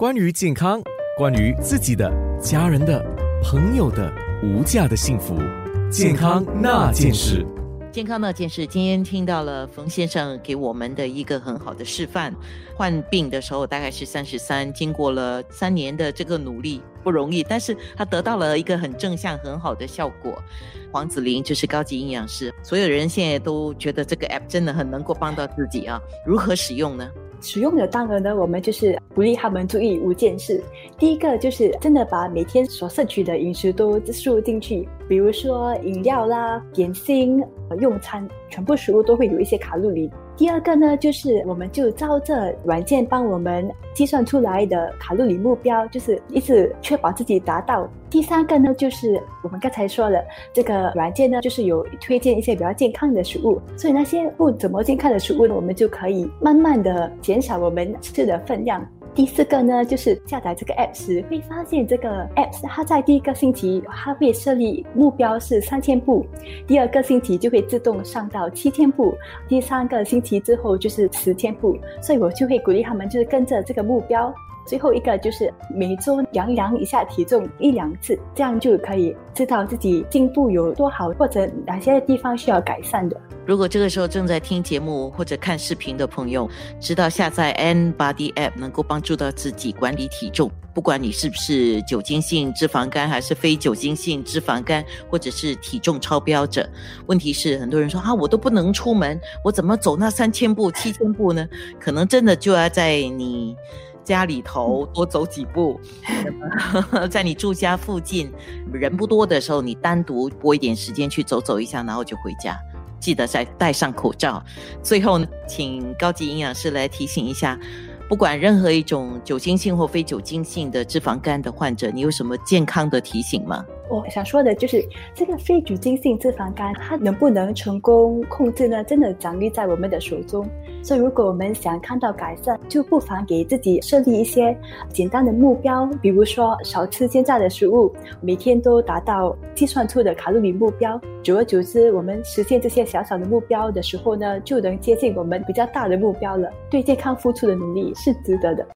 关于健康，关于自己的、家人的、朋友的无价的幸福，健康那件事。健康那件事，今天听到了冯先生给我们的一个很好的示范。患病的时候大概是三十三，经过了三年的这个努力不容易，但是他得到了一个很正向、很好的效果。黄子玲就是高级营养师，所有人现在都觉得这个 app 真的很能够帮到自己啊。如何使用呢？使用的当然呢，我们就是鼓励他们注意五件事。第一个就是真的把每天所摄取的饮食都输入进去，比如说饮料啦、点心、用餐，全部食物都会有一些卡路里。第二个呢，就是我们就照着软件帮我们计算出来的卡路里目标，就是一直确保自己达到。第三个呢，就是我们刚才说了，这个软件呢，就是有推荐一些比较健康的食物，所以那些不怎么健康的食物呢，我们就可以慢慢的减少我们吃的分量。第四个呢，就是下载这个 app 时会发现，这个 app 它在第一个星期它会设立目标是三千步，第二个星期就会自动上到七千步，第三个星期之后就是十千步，所以我就会鼓励他们就是跟着这个目标。最后一个就是每周量量一下体重一两次，这样就可以知道自己进步有多好，或者哪些地方需要改善的。如果这个时候正在听节目或者看视频的朋友，知道下载 N Body App 能够帮助到自己管理体重，不管你是不是酒精性脂肪肝，还是非酒精性脂肪肝，或者是体重超标者，问题是很多人说啊，我都不能出门，我怎么走那三千步、七千步呢？可能真的就要在你。家里头多走几步，在你住家附近人不多的时候，你单独拨一点时间去走走一下，然后就回家。记得再戴上口罩。最后呢，请高级营养师来提醒一下，不管任何一种酒精性或非酒精性的脂肪肝的患者，你有什么健康的提醒吗？我想说的就是，这个非酒精性脂肪肝，它能不能成功控制呢？真的掌握在我们的手中。所以，如果我们想看到改善，就不妨给自己设立一些简单的目标，比如说少吃煎炸的食物，每天都达到计算出的卡路里目标。久而久之，我们实现这些小小的目标的时候呢，就能接近我们比较大的目标了。对健康付出的努力是值得的。